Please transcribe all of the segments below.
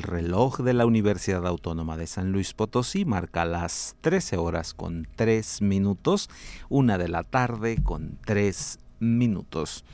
El reloj de la Universidad Autónoma de San Luis Potosí marca las 13 horas con 3 minutos, una de la tarde con 3 minutos.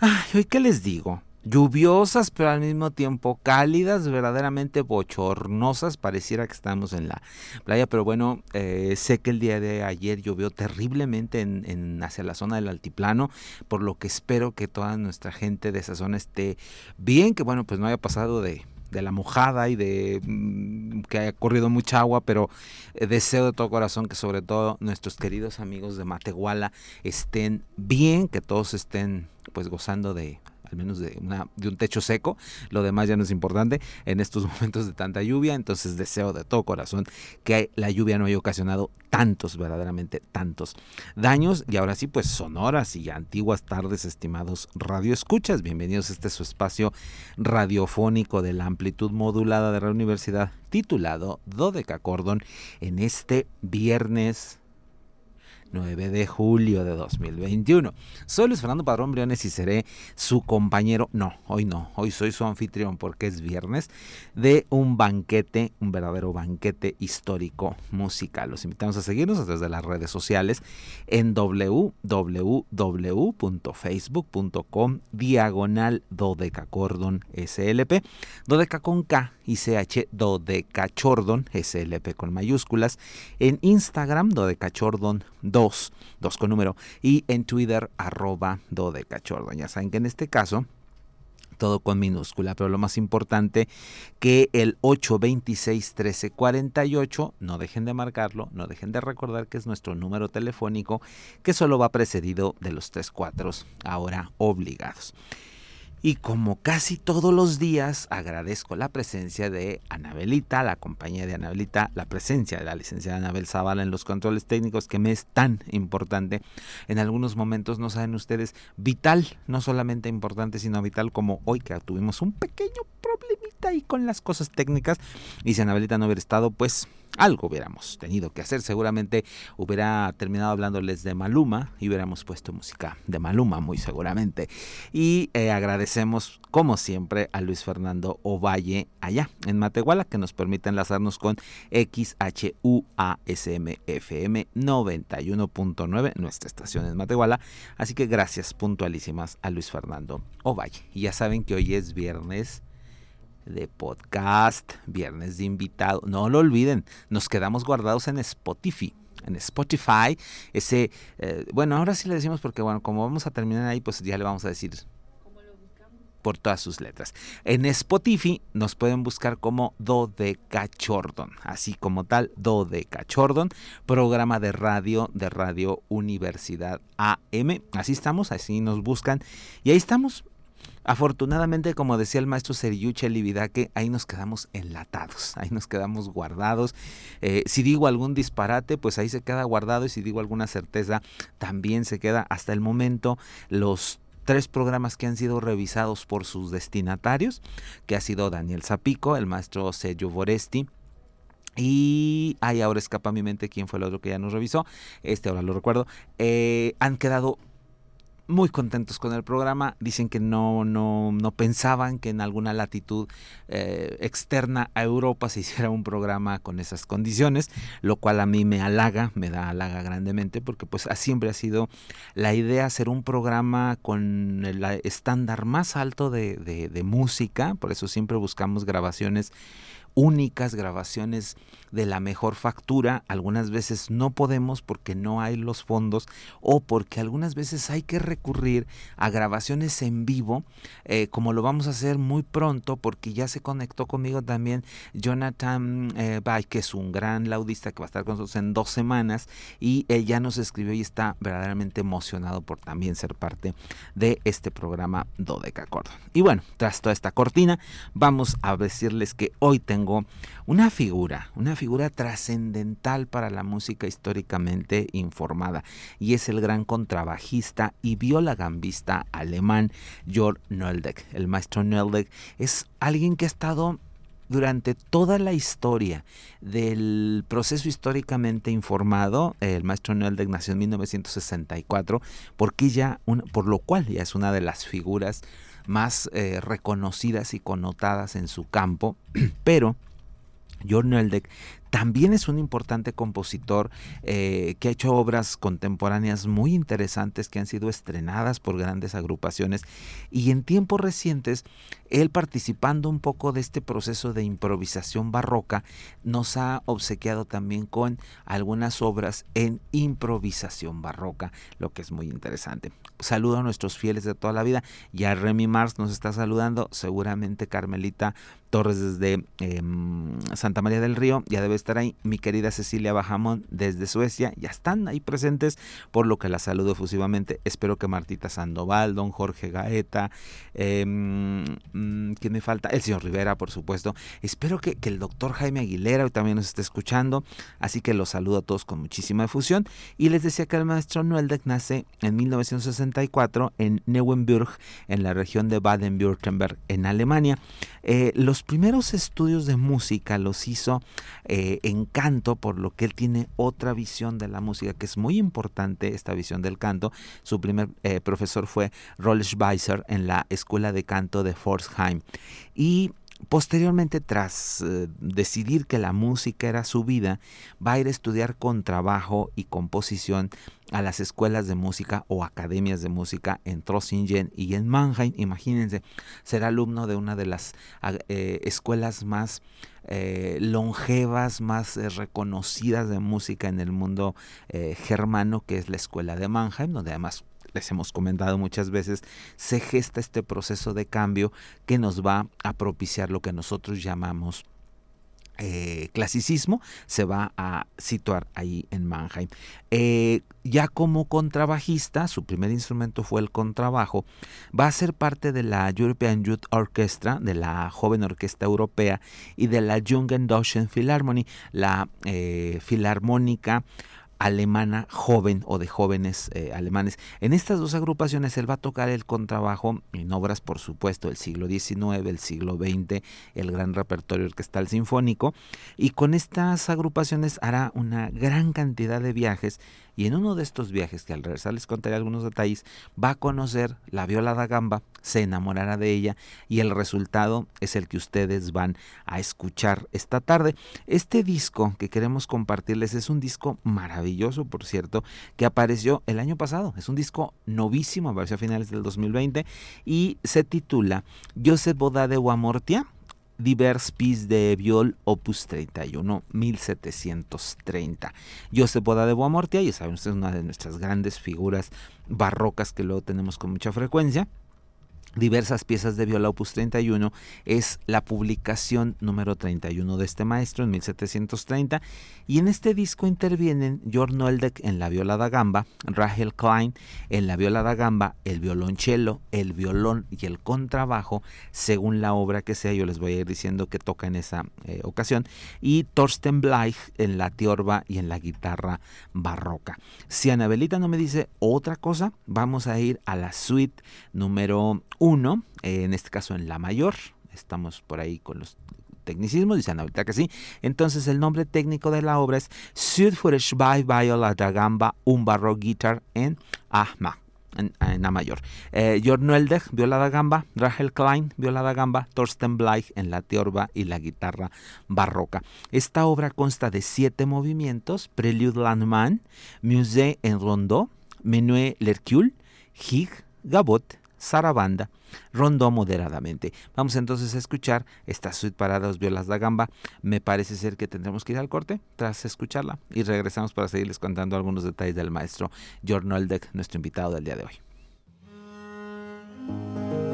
Ay, ¿hoy qué les digo? Lluviosas, pero al mismo tiempo cálidas, verdaderamente bochornosas. Pareciera que estamos en la playa, pero bueno, eh, sé que el día de ayer llovió terriblemente en, hacia la zona del altiplano, por lo que espero que toda nuestra gente de esa zona esté bien, que bueno, pues no haya pasado de de la mojada y de mm, que haya corrido mucha agua, pero eh, deseo de todo corazón que sobre todo nuestros queridos amigos de Matehuala estén bien, que todos estén pues gozando de al menos de, una, de un techo seco, lo demás ya no es importante en estos momentos de tanta lluvia, entonces deseo de todo corazón que la lluvia no haya ocasionado tantos, verdaderamente tantos daños. Y ahora sí, pues sonoras y antiguas tardes, estimados radioescuchas, bienvenidos a este su espacio radiofónico de la amplitud modulada de la universidad titulado Dodeca Cordon en este viernes 9 de julio de 2021. Soy Luis Fernando Padrón Briones y seré su compañero, no, hoy no, hoy soy su anfitrión porque es viernes, de un banquete, un verdadero banquete histórico musical. Los invitamos a seguirnos a través de las redes sociales en www.facebook.com diagonal dodecacordon slp, dodeca con K y CH dodecachordon slp con mayúsculas, en Instagram dodecachordon 2, 2 con número, y en Twitter arroba dodecachordo. Ya saben que en este caso todo con minúscula, pero lo más importante que el 826 1348, no dejen de marcarlo, no dejen de recordar que es nuestro número telefónico que solo va precedido de los tres cuatros ahora obligados. Y como casi todos los días, agradezco la presencia de Anabelita, la compañía de Anabelita, la presencia de la licenciada Anabel Zavala en los controles técnicos, que me es tan importante. En algunos momentos, no saben ustedes, vital, no solamente importante, sino vital como hoy que tuvimos un pequeño problemita ahí con las cosas técnicas. Y si Anabelita no hubiera estado, pues algo hubiéramos tenido que hacer. Seguramente hubiera terminado hablándoles de Maluma y hubiéramos puesto música de Maluma, muy seguramente. Y eh, agradecemos, como siempre, a Luis Fernando Ovalle allá en Matehuala, que nos permite enlazarnos con XHUASMFM 91.9, nuestra estación en Matehuala. Así que gracias puntualísimas a Luis Fernando Ovalle. Y ya saben que hoy es viernes de podcast, viernes de invitado. No lo olviden, nos quedamos guardados en Spotify. En Spotify, ese, eh, bueno, ahora sí le decimos porque, bueno, como vamos a terminar ahí, pues ya le vamos a decir por todas sus letras. En Spotify nos pueden buscar como Dodecachordon, así como tal, Dodecachordon, programa de radio de Radio Universidad AM. Así estamos, así nos buscan y ahí estamos Afortunadamente, como decía el maestro Seriyuche que ahí nos quedamos enlatados, ahí nos quedamos guardados. Eh, si digo algún disparate, pues ahí se queda guardado y si digo alguna certeza, también se queda hasta el momento los tres programas que han sido revisados por sus destinatarios, que ha sido Daniel Zapico, el maestro Sergio Foresti, y ay, ahora escapa a mi mente quién fue el otro que ya nos revisó. Este ahora lo recuerdo. Eh, han quedado muy contentos con el programa. Dicen que no, no, no pensaban que en alguna latitud eh, externa a Europa se hiciera un programa con esas condiciones, lo cual a mí me halaga, me da halaga grandemente, porque pues siempre ha sido la idea hacer un programa con el estándar más alto de, de música, por eso siempre buscamos grabaciones únicas, grabaciones de la mejor factura. Algunas veces no podemos porque no hay los fondos o porque algunas veces hay que recurrir a grabaciones en vivo, eh, como lo vamos a hacer muy pronto porque ya se conectó conmigo también Jonathan eh, Bay, que es un gran laudista que va a estar con nosotros en dos semanas y él ya nos escribió y está verdaderamente emocionado por también ser parte de este programa Dodeca Y bueno, tras toda esta cortina, vamos a decirles que hoy tengo una figura, una figura trascendental para la música históricamente informada, y es el gran contrabajista y violagambista alemán Jörg Nöldeck. El maestro Nöldeck es alguien que ha estado durante toda la historia del proceso históricamente informado, el maestro Nöldeck nació en 1964, porque ya por lo cual ya es una de las figuras más eh, reconocidas y connotadas en su campo, pero Jörg Nöldeck también es un importante compositor eh, que ha hecho obras contemporáneas muy interesantes que han sido estrenadas por grandes agrupaciones. Y en tiempos recientes él participando un poco de este proceso de improvisación barroca nos ha obsequiado también con algunas obras en improvisación barroca, lo que es muy interesante. Saludo a nuestros fieles de toda la vida. Ya Remy Mars nos está saludando, seguramente Carmelita Torres desde em, Santa María del Río, ya debe estar ahí. Mi querida Cecilia Bajamón desde Suecia, ya están ahí presentes, por lo que la saludo efusivamente. Espero que Martita Sandoval, don Jorge Gaeta, em, mm, ¿quién me falta? El señor Rivera, por supuesto. Espero que, el doctor Jaime Aguilera también nos esté escuchando, así que los saludo a todos con muchísima efusión. Y les decía que el maestro Noeldek nace en 1964 en Neuenburg, en la región de Baden-Württemberg, en Alemania. Eh, los primeros estudios de música los hizo eh, en canto, por lo que él tiene otra visión de la música que es muy importante, esta visión del canto. Su primer eh, profesor fue Rolf Schweizer en la Escuela de Canto de Y Posteriormente, tras eh, decidir que la música era su vida, va a ir a estudiar con trabajo y composición a las escuelas de música o academias de música en Trossingen y en Mannheim. Imagínense, ser alumno de una de las eh, escuelas más eh, longevas, más reconocidas de música en el mundo germano, que es la escuela de Mannheim, donde además les hemos comentado muchas veces, se gesta este proceso de cambio que nos va a propiciar lo que nosotros llamamos eh, clasicismo se va a situar ahí en Mannheim. Eh, ya como contrabajista, su primer instrumento fue el contrabajo, va a ser parte de la European Youth Orchestra, de la joven orquesta europea y de la Jungen Philharmonie, la eh, filarmónica alemana joven o de jóvenes eh, alemanes. En estas dos agrupaciones él va a tocar el contrabajo en obras, por supuesto, del siglo XIX, el siglo XX, el gran repertorio orquestal sinfónico, y con estas agrupaciones hará una gran cantidad de viajes y en uno de estos viajes, que al regresar les contaré algunos detalles, va a conocer la viola da gamba, se enamorará de ella y el resultado es el que ustedes van a escuchar esta tarde. Este disco que queremos compartirles es un disco maravilloso, por cierto, que apareció el año pasado. Es un disco novísimo, apareció a finales del 2020 y se titula Joseph Boda de Guamortia Divers Pis de Viol Opus 31, 1730. Josep Boda de Boamortia, ya saben es una de nuestras grandes figuras barrocas que luego tenemos con mucha frecuencia diversas piezas de viola opus 31 es la publicación número 31 de este maestro en 1730 y en este disco intervienen Jörg Noldeck en la viola da gamba, Rachel Klein en la viola da gamba, el violonchelo, el violón y el contrabajo según la obra que sea, yo les voy a ir diciendo que toca en esa eh, ocasión y Thorsten Bleich en la tiorba y en la guitarra barroca. Si Anabelita no me dice otra cosa, vamos a ir a la suite número 1, eh, en este caso en la mayor, estamos por ahí con los tecnicismos, dicen ahorita que sí. Entonces el nombre técnico de la obra es Süd für zwei Viola da Gamba, un barro guitar en Ahma. En, A mayor. Eh, viola da gamba, Rachel Klein, viola da gamba, Thorsten Bleich en la teorba y la guitarra barroca. Esta obra consta de siete movimientos, Prelude Landman, Musée en Rondeau, Menuet L'Hercule, Hig, Gabot, Sarabanda rondó moderadamente. Vamos entonces a escuchar esta suite para dos violas da gamba. Me parece ser que tendremos que ir al corte tras escucharla y regresamos para seguirles contando algunos detalles del maestro Jornoldek, nuestro invitado del día de hoy.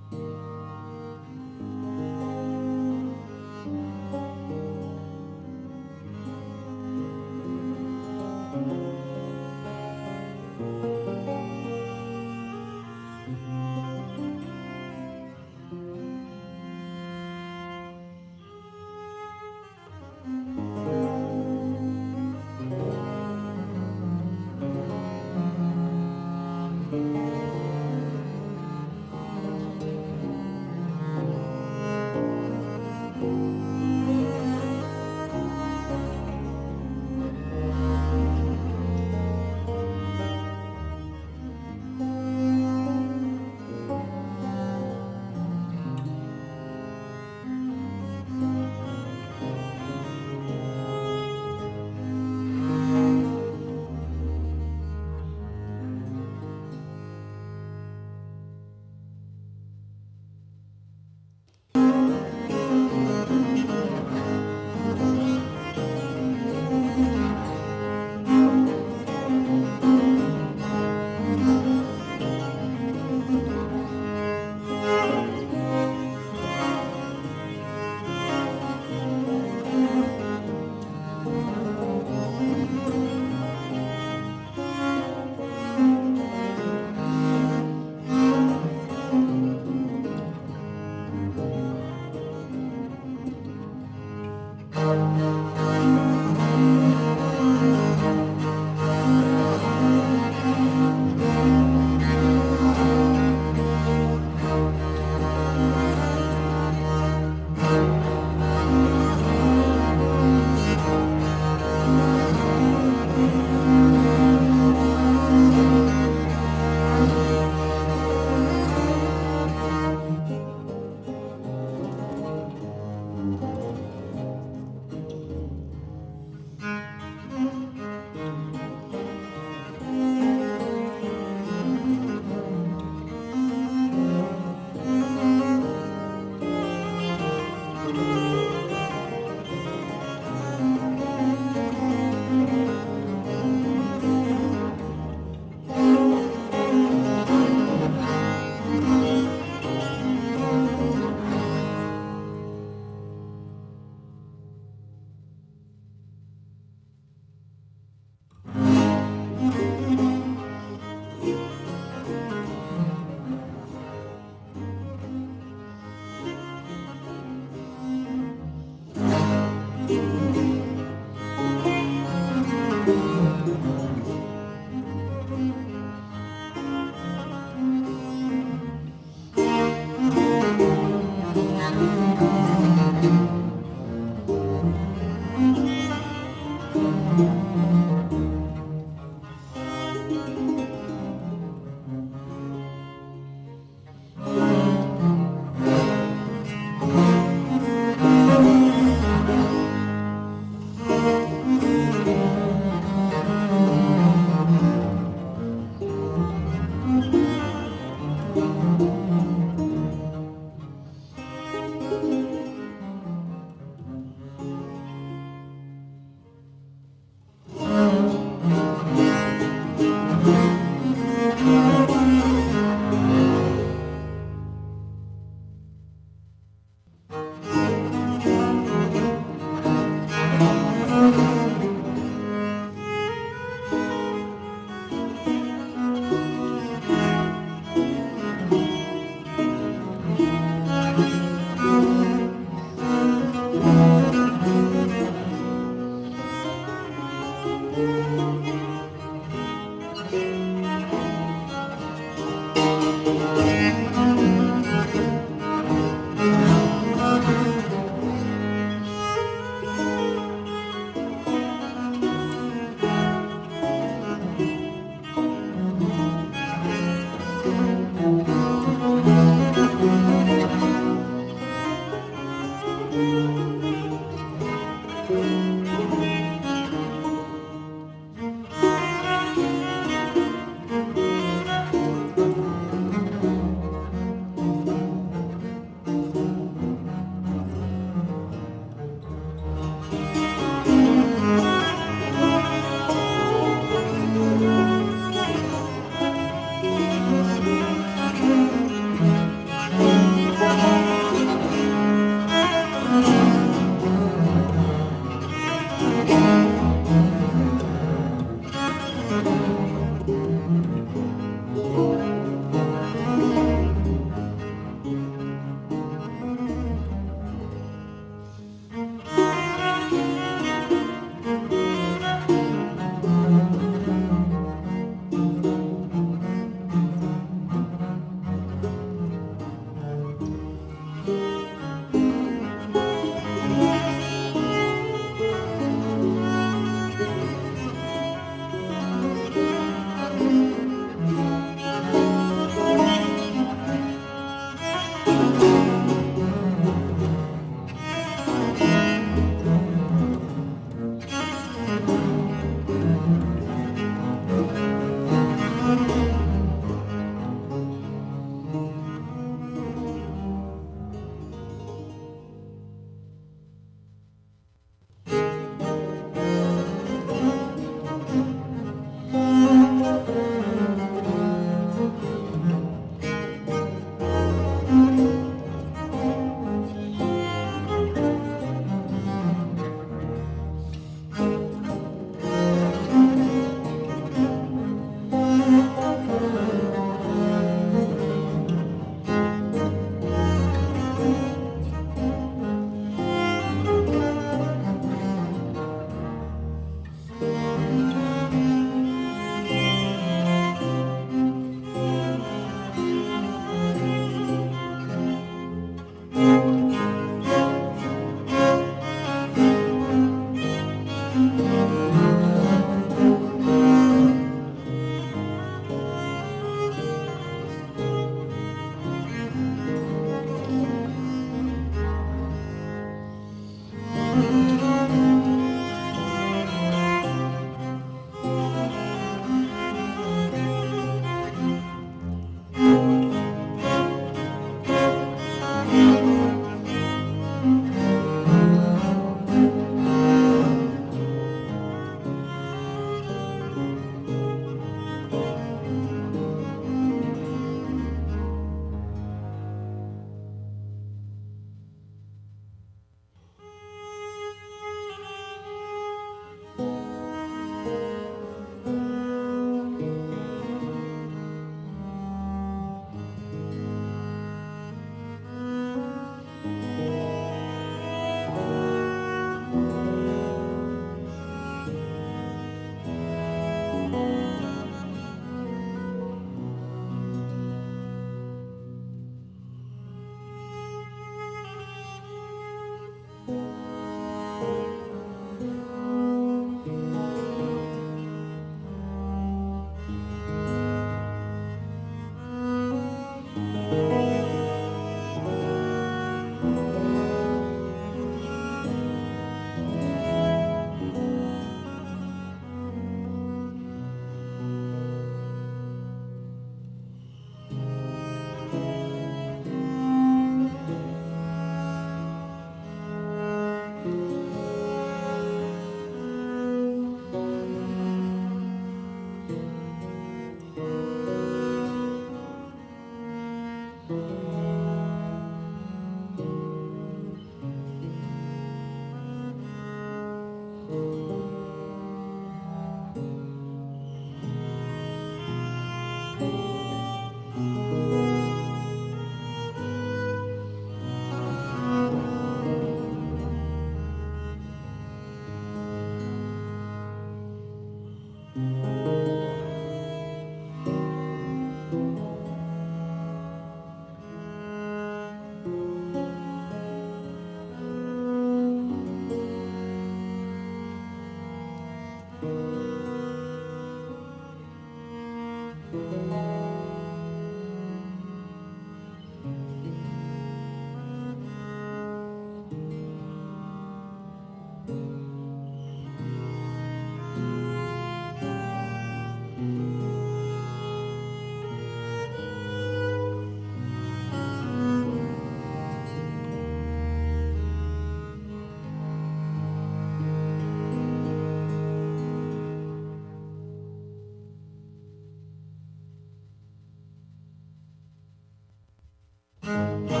Pues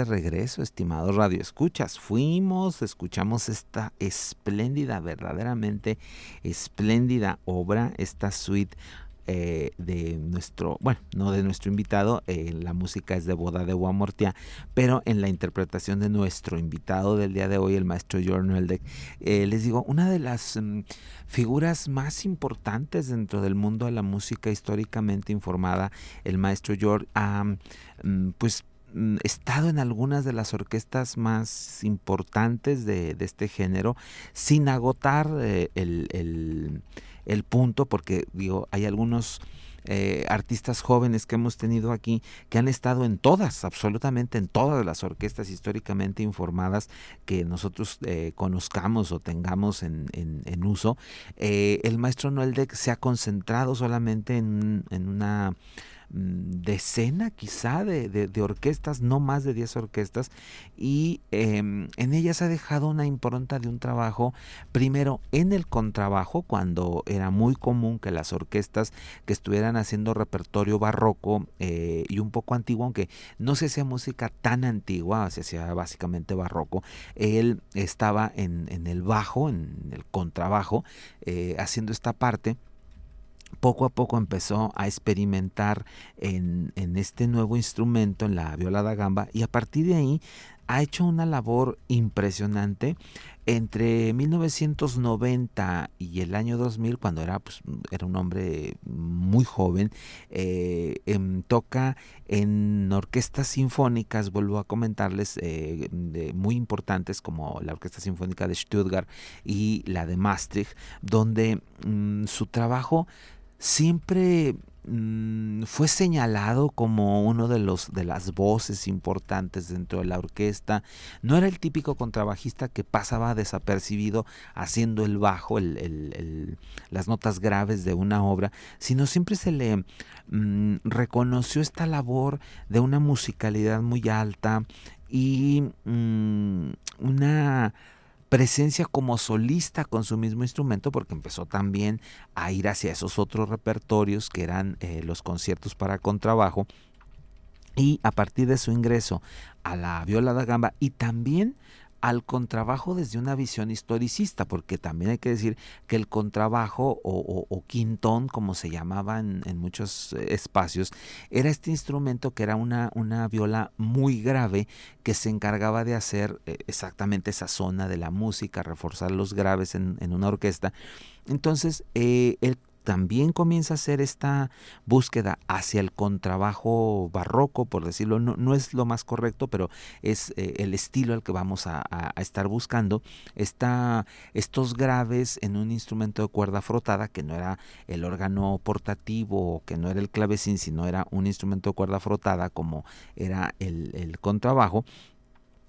de regreso, estimados radioescuchas. Fuimos, escuchamos esta espléndida, verdaderamente espléndida obra, esta suite eh, de nuestro, bueno, no de nuestro invitado, eh, la música es de Boda de Guamortia, pero en la interpretación de nuestro invitado del día de hoy, el maestro Jorn eh, les digo, una de las mm, figuras más importantes dentro del mundo de la música históricamente informada, el maestro Jorn, mm, pues estado en algunas de las orquestas más importantes de, este género sin agotar eh, el, punto, porque digo, hay algunos eh, artistas jóvenes que hemos tenido aquí que han estado en todas, absolutamente en todas las orquestas históricamente informadas que nosotros eh, conozcamos o tengamos en, uso. el maestro Noel Deck se ha concentrado solamente en, una Mm, decena quizá de, orquestas, no más de 10 orquestas, y em, en ellas ha dejado una impronta de un trabajo, primero en el contrabajo, cuando era muy común que las orquestas que estuvieran haciendo repertorio barroco eh, y un poco antiguo, aunque no se hacía música tan antigua, se hacía básicamente barroco, él estaba en, el bajo, en el contrabajo, eh, haciendo esta parte poco a poco empezó a experimentar en, este nuevo instrumento, en la viola da gamba, y a partir de ahí ha hecho una labor impresionante. Entre 1990 y el año 2000, cuando era, pues, era un hombre muy joven, eh, em, toca en orquestas sinfónicas, vuelvo a comentarles, eh, muy importantes como la Orquesta Sinfónica de Stuttgart y la de Maastricht, donde mm, su trabajo siempre mm, fue señalado como uno de los de las voces importantes dentro de la orquesta. No era el típico contrabajista que pasaba desapercibido haciendo el bajo, las notas graves de una obra, sino siempre se le mm, reconoció esta labor de una musicalidad muy alta y mm, una presencia como solista con su mismo instrumento porque empezó también a ir hacia esos otros repertorios que eran eh, los conciertos para contrabajo. Y a partir de su ingreso a la viola da gamba y también al contrabajo desde una visión historicista, porque también hay que decir que el contrabajo o, quintón, como se llamaba en, muchos eh, espacios, era este instrumento que era una, una, viola muy grave que se encargaba de hacer eh, exactamente esa zona de la música, reforzar los graves en, una orquesta. Entonces, eh, el también comienza a hacer esta búsqueda hacia el contrabajo barroco, por decirlo, no, no es lo más correcto, pero es eh, el estilo al que vamos a, estar buscando. Está estos graves en un instrumento de cuerda frotada, que no era el órgano portativo, que no era el clavecín, sino era un instrumento de cuerda frotada, como era el, el contrabajo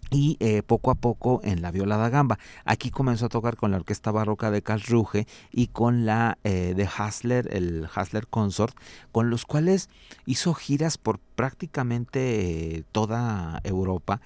y eh, poco a poco en la viola da gamba. Aquí comenzó a tocar con la orquesta barroca de Ruge y con la eh, de Hassler, el Hassler Consort, con los cuales hizo giras por prácticamente eh, toda Europa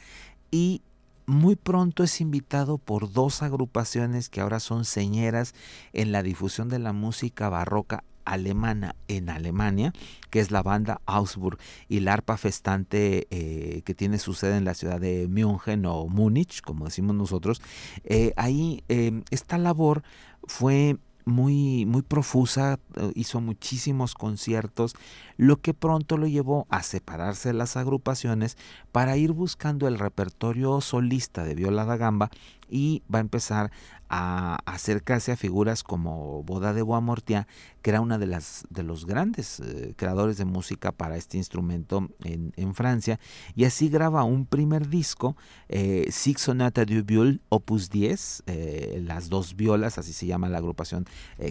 y muy pronto es invitado por dos agrupaciones que ahora son señeras en la difusión de la música barroca alemana en Alemania, que es la banda Augsburg y la arpa festante eh, que tiene su sede en la ciudad de München o Múnich, como decimos nosotros. Eh, ahí eh, esta labor fue muy, muy profusa, hizo muchísimos conciertos, lo que pronto lo llevó a separarse de las agrupaciones para ir buscando el repertorio solista de Viola da Gamba y va a empezar a acercarse a figuras como Boda de Boamortia, que era una de las de los grandes eh, creadores de música para este instrumento en, Francia, y así graba un primer disco, eh, Six Sonata du Viol, Opus 10, eh, las dos violas, así se llama la agrupación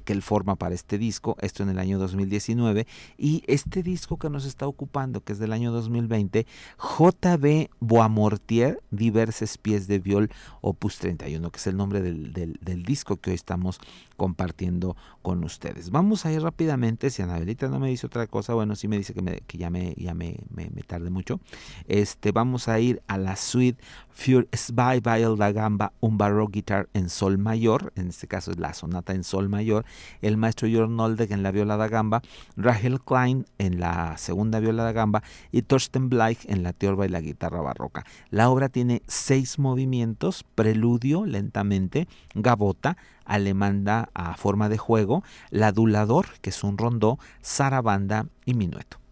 que él forma para este disco, esto en el año 2019, y este disco que nos está ocupando, que es del año 2020, JB Boamortier, Diverses Pies de Viol, Opus 31, que es el nombre del, disco que hoy estamos compartiendo con ustedes. Vamos a ir rápidamente, si Anabelita no me dice otra cosa, bueno, sí me dice que, me, ya, me, me, me, tarde mucho. Este, vamos a ir a la suite Für Zwei Viol da Gamba, un barrock guitar en sol mayor, en este caso es la sonata en sol mayor, el maestro Jörn Noldek en la viola da gamba, Rachel Klein en la segunda viola da gamba y Thorsten Bleich en la teorba y la guitarra barroca. La obra tiene seis movimientos, preludio lentamente, gabota, alemanda a forma de juego, la adulador, que es un rondó, zarabanda y minueto.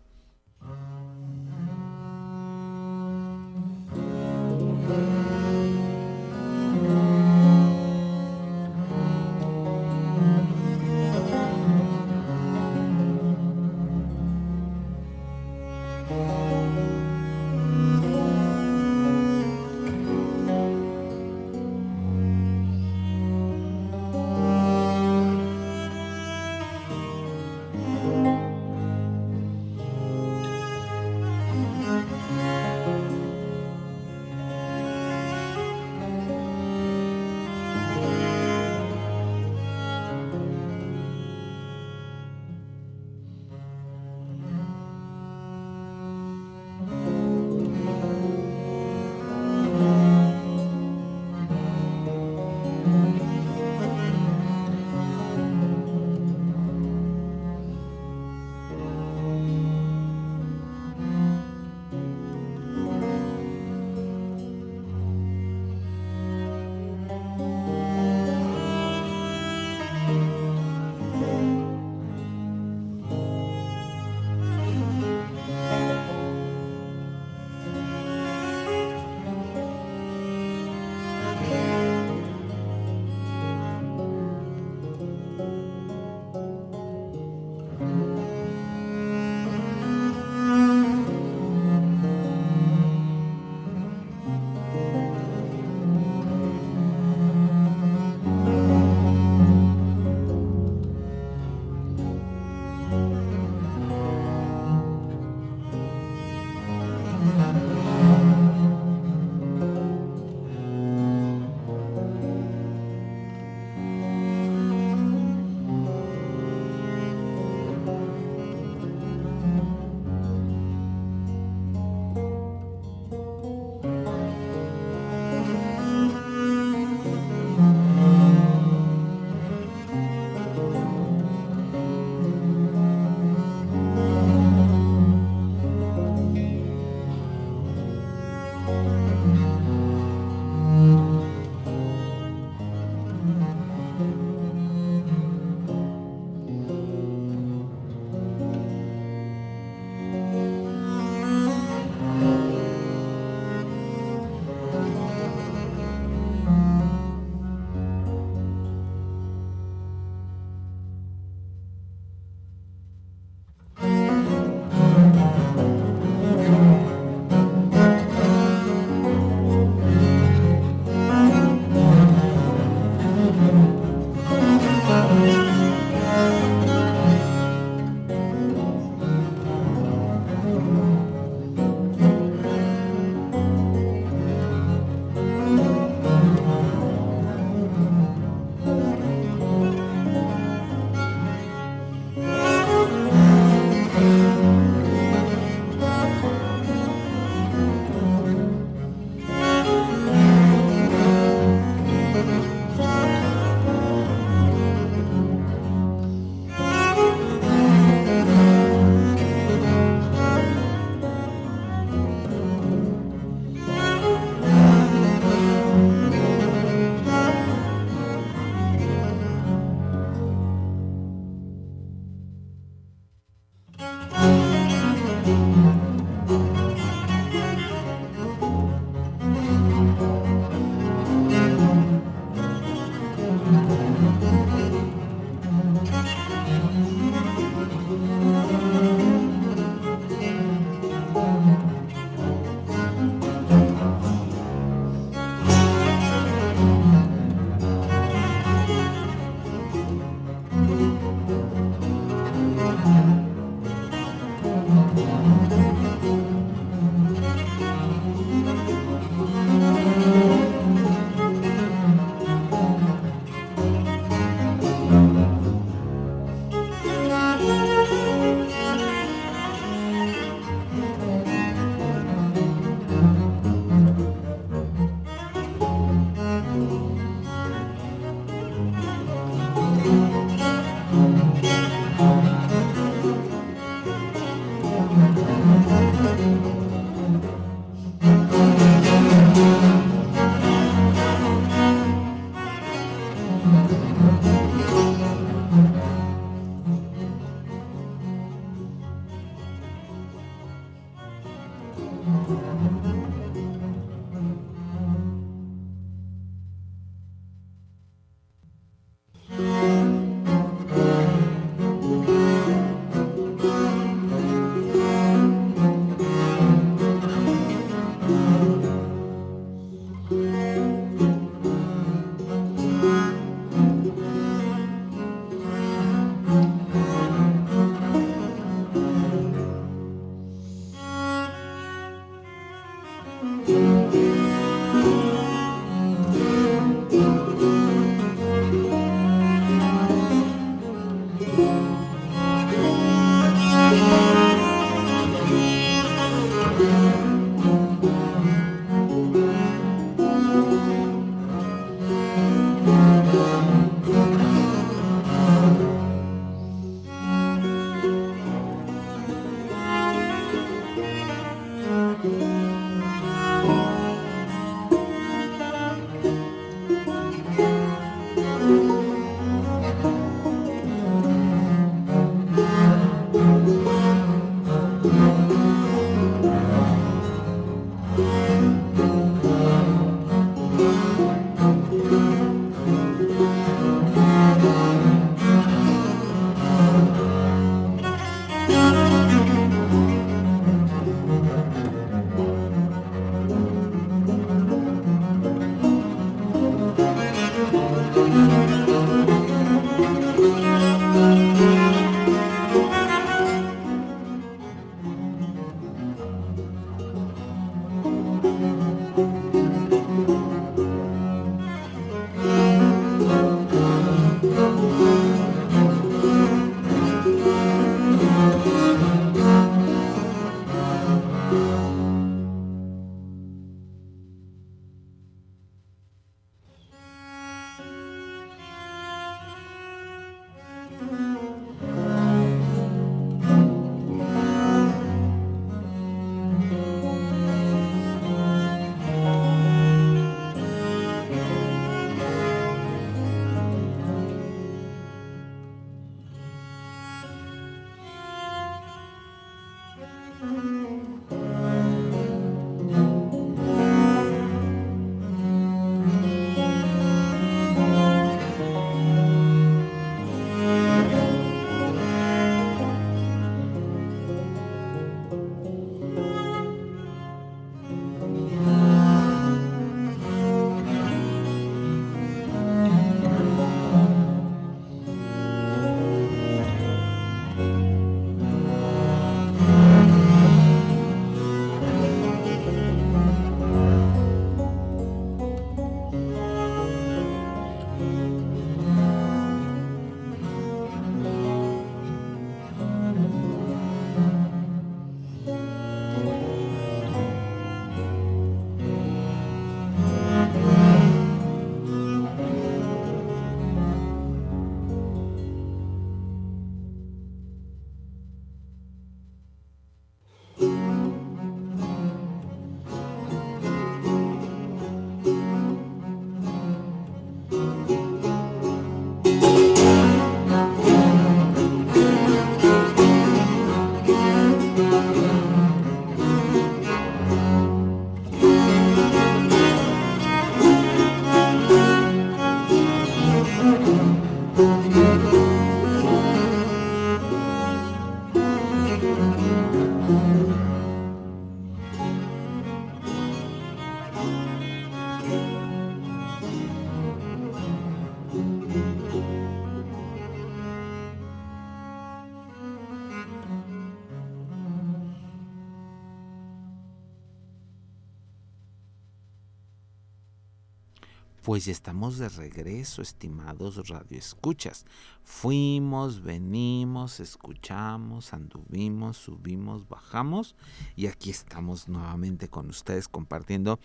Pues estamos de regreso, estimados radioescuchas. Fuimos, venimos, escuchamos, anduvimos, subimos, bajamos y aquí estamos nuevamente con ustedes compartiendo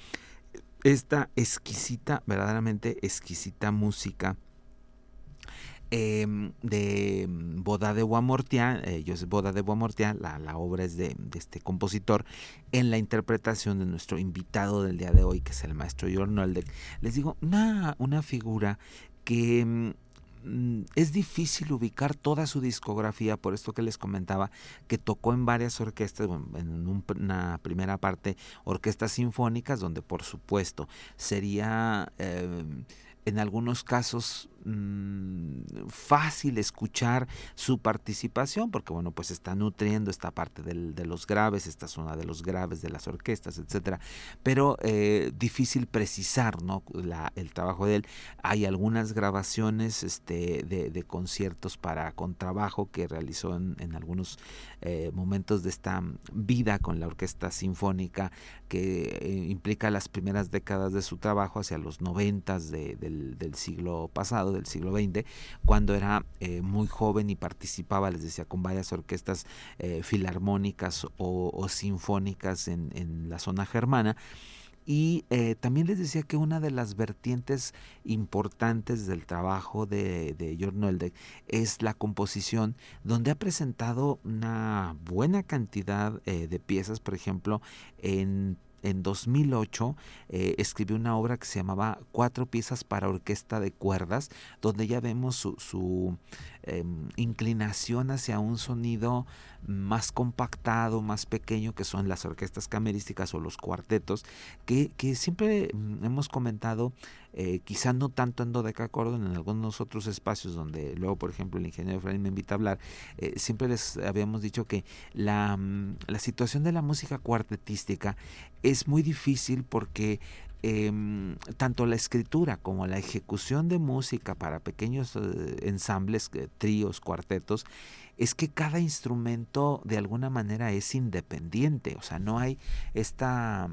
esta exquisita, verdaderamente exquisita música Em, de Boda de Guamortia, eh, Boda de la, la obra es de, este compositor, en la interpretación de nuestro invitado del día de hoy, que es el maestro Jornoldek. Les digo, una, una figura que mm, es difícil ubicar toda su discografía, por esto que les comentaba, que tocó en varias orquestas, en una primera parte orquestas sinfónicas, donde por supuesto sería em, en algunos casos Mm, fácil escuchar su participación, porque bueno, pues está nutriendo esta parte de los graves, esta zona de los graves de las orquestas, etcétera, pero eh, difícil precisar ¿no? el trabajo de él. Hay algunas grabaciones este, de, conciertos para contrabajo que realizó en, algunos eh, momentos de esta vida con la orquesta sinfónica que eh, implica las primeras décadas de su trabajo hacia los noventas del, del siglo pasado del siglo XX, cuando era eh, muy joven y participaba, les decía, con varias orquestas filarmónicas o, sinfónicas en, la zona germana. Y eh, también les decía que una de las vertientes importantes del trabajo de, de Jorn es la composición, donde ha presentado una buena cantidad de piezas, por ejemplo, en en 2008 eh, escribió una obra que se llamaba Cuatro piezas para orquesta de cuerdas, donde ya vemos su, em, inclinación hacia un sonido más compactado, más pequeño, que son las orquestas camerísticas o los cuartetos, que, siempre mm, hemos comentado, eh, quizá no tanto en Cordon, en algunos otros espacios donde luego, por ejemplo, el ingeniero Efraín me invita a hablar, eh, siempre les habíamos dicho que mm, la situación de la música cuartetística es muy difícil porque Em, tanto la escritura como la ejecución de música para pequeños eh, ensambles, eh, tríos, cuartetos, es que cada instrumento de alguna manera es independiente, o sea, no hay esta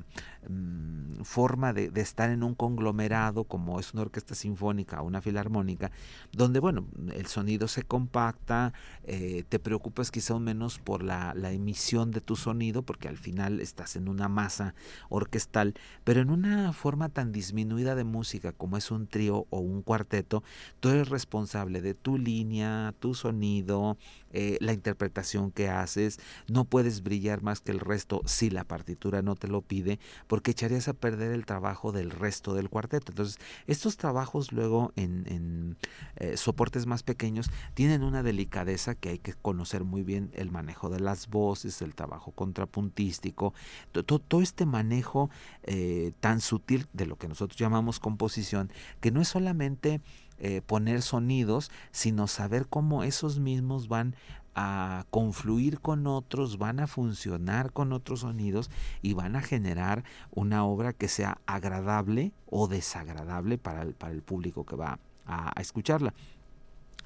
mm, forma de, estar en un conglomerado como es una orquesta sinfónica o una filarmónica, donde, bueno, el sonido se compacta, eh, te preocupas quizá menos por la, la emisión de tu sonido, porque al final estás en una masa orquestal, pero en una forma tan disminuida de música como es un trío o un cuarteto, tú eres responsable de tu línea, tu sonido, eh, la interpretación que haces, no puedes brillar más que el resto si la partitura no te lo pide, porque echarías a perder el trabajo del resto del cuarteto. Entonces, estos trabajos luego en, eh, soportes más pequeños tienen una delicadeza que hay que conocer muy bien el manejo de las voces, el trabajo contrapuntístico, todo, este manejo eh, tan sutil de lo que nosotros llamamos composición, que no es solamente eh, poner sonidos, sino saber cómo esos mismos van a confluir con otros, van a funcionar con otros sonidos y van a generar una obra que sea agradable o desagradable para el, para el público que va a escucharla.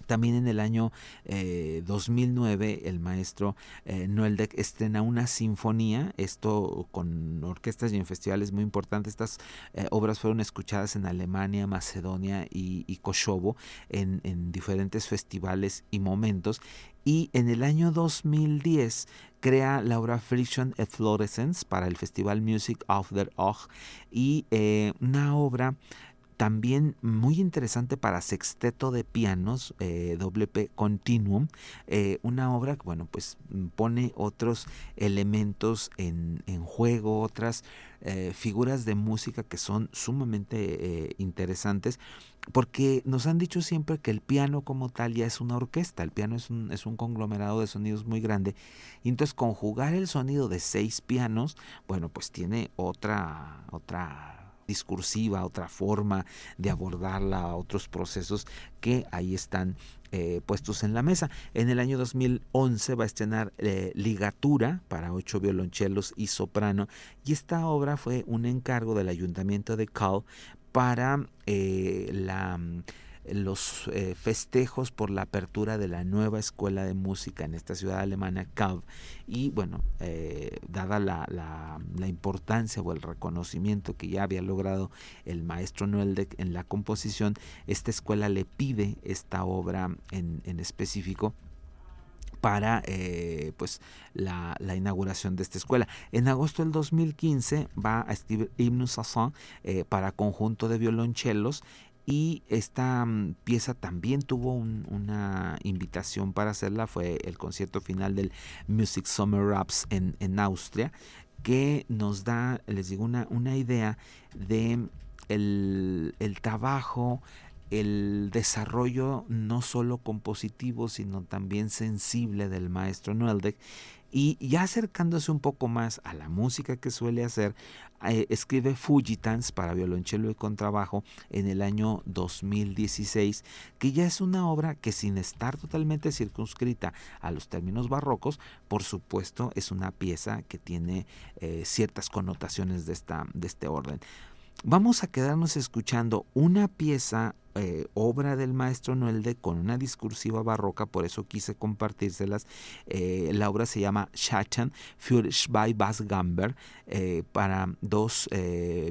También en el año 2009 eh, el maestro eh, estrena una sinfonía, esto con orquestas y en festivales muy importantes. Estas eh, obras fueron escuchadas en Alemania, Macedonia y, Kosovo en, diferentes festivales y momentos. Y en el año 2010 crea la obra Friction Efflorescence para el Festival Music of the Och y una obra también muy interesante para sexteto de pianos, eh, WP Continuum, eh, una obra que, bueno, pues pone otros elementos en, juego, otras eh, figuras de música que son sumamente interesantes, porque nos han dicho siempre que el piano como tal ya es una orquesta, el piano es un, es un conglomerado de sonidos muy grande, y entonces conjugar el sonido de seis pianos, bueno, pues tiene otra, otra discursiva, otra forma de abordarla, otros procesos que ahí están eh, puestos en la mesa. En el año 2011 va a estrenar eh, Ligatura para ocho violonchelos y soprano y esta obra fue un encargo del ayuntamiento de Cal para eh, la los eh, festejos por la apertura de la nueva escuela de música en esta ciudad alemana, Calv. Y bueno, eh, dada la, importancia o el reconocimiento que ya había logrado el maestro Noeldek en la composición, esta escuela le pide esta obra en, específico para eh, pues la, inauguración de esta escuela. En agosto del 2015 va a escribir Hymnus a para conjunto de violonchelos y esta mm, pieza también tuvo una invitación para hacerla, fue el concierto final del Music Summer Raps en, en Austria, que nos da, les digo, una, una idea de el, el trabajo, el desarrollo no solo compositivo, sino también sensible del maestro Noeldek y ya acercándose un poco más a la música que suele hacer, eh, escribe Fugitans para violonchelo y contrabajo en el año 2016, que ya es una obra que sin estar totalmente circunscrita a los términos barrocos, por supuesto es una pieza que tiene eh, ciertas connotaciones de, esta, de este orden. Vamos a quedarnos escuchando una pieza eh, obra del maestro Noelde con una discursiva barroca, por eso quise compartírselas. Eh, la obra se llama Schatten für zwei Bassgamber eh, para dos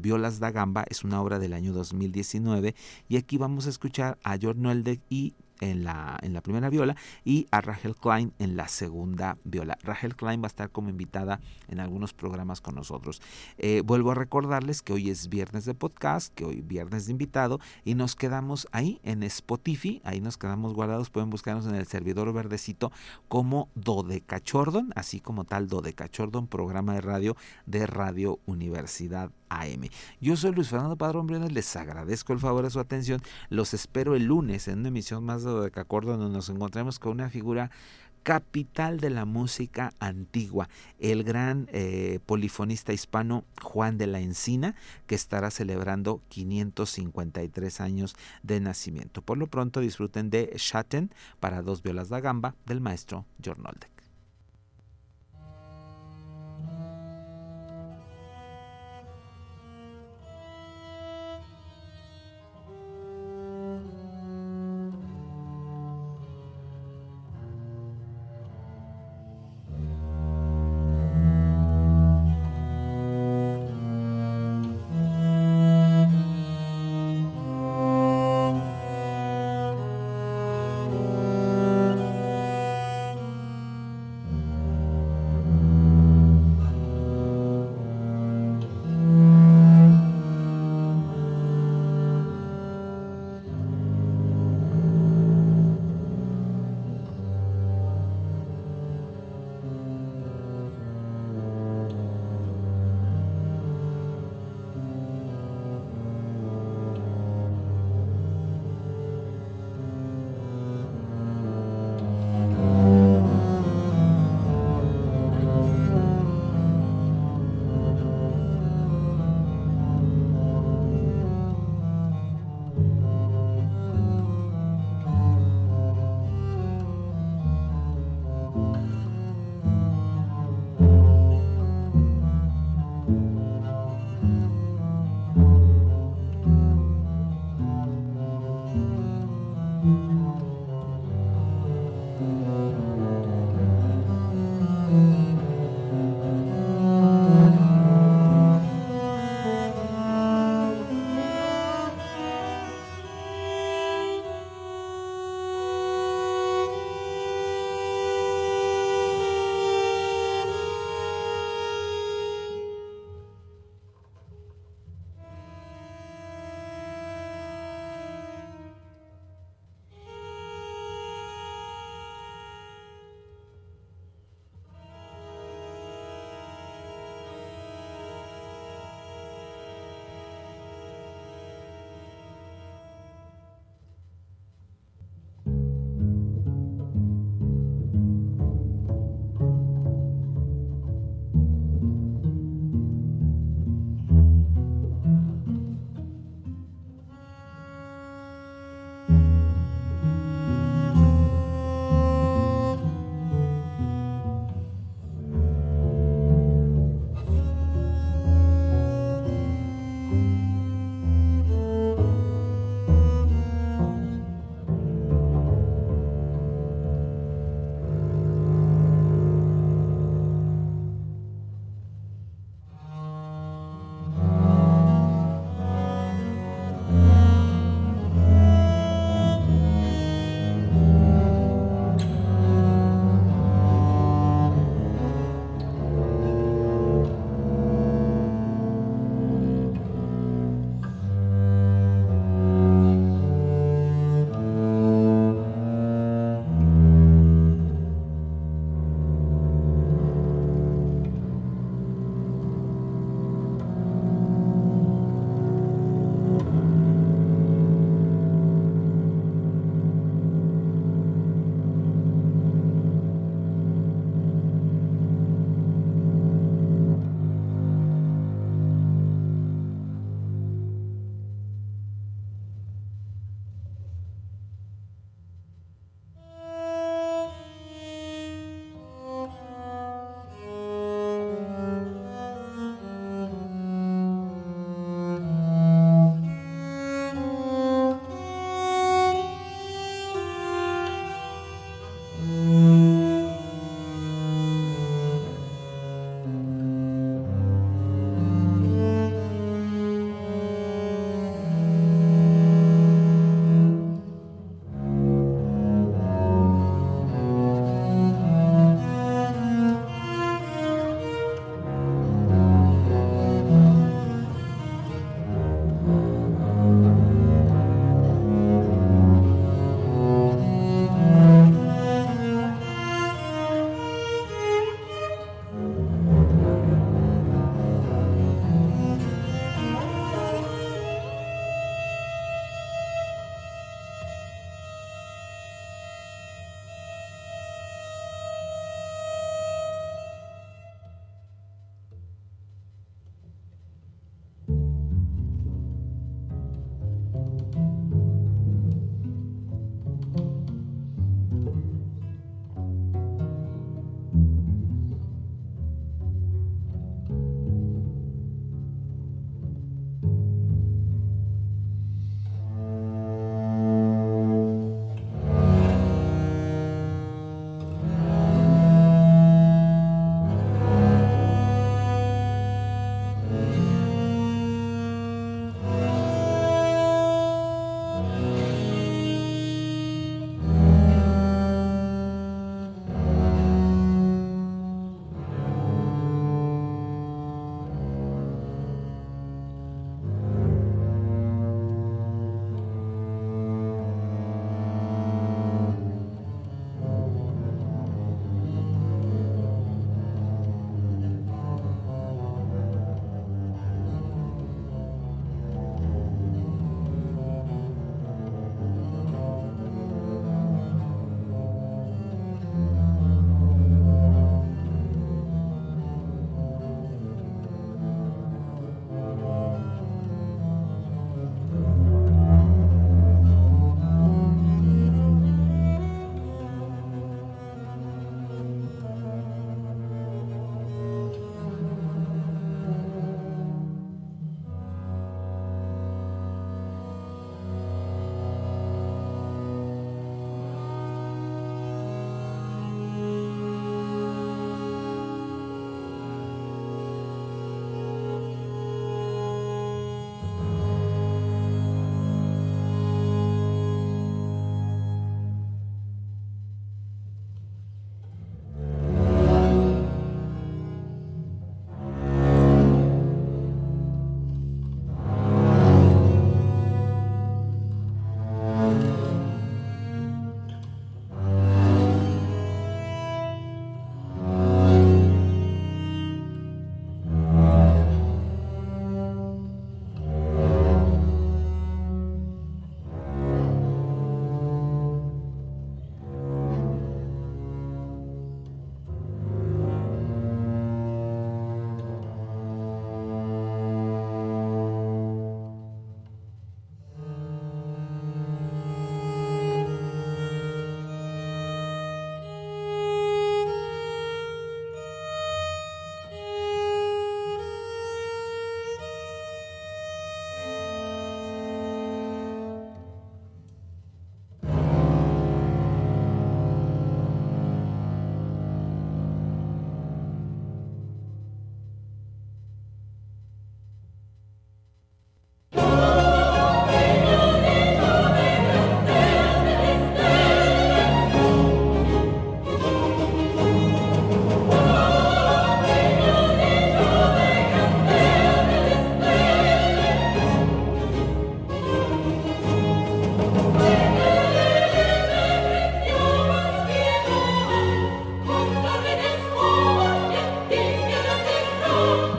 violas da gamba, es una obra del año 2019 y aquí vamos a escuchar a George Noelde y en la, en la primera viola y a Rachel Klein en la segunda viola. Rachel Klein va a estar como invitada en algunos programas con nosotros. Eh, vuelvo a recordarles que hoy es viernes de podcast, que hoy viernes de invitado y nos quedamos ahí en Spotify, ahí nos quedamos guardados, pueden buscarnos en el servidor verdecito como Dodecachordon, así como tal Dodecachordon, programa de radio de Radio Universidad AM. Yo soy Luis Fernando Padrón Briones, les agradezco el favor de su atención, los espero el lunes en una emisión más de Cacordo donde nos encontremos con una figura capital de la música antigua, el gran eh, polifonista hispano Juan de la Encina, que estará celebrando 553 años de nacimiento. Por lo pronto disfruten de Schatten para dos violas da gamba del maestro Jornolde.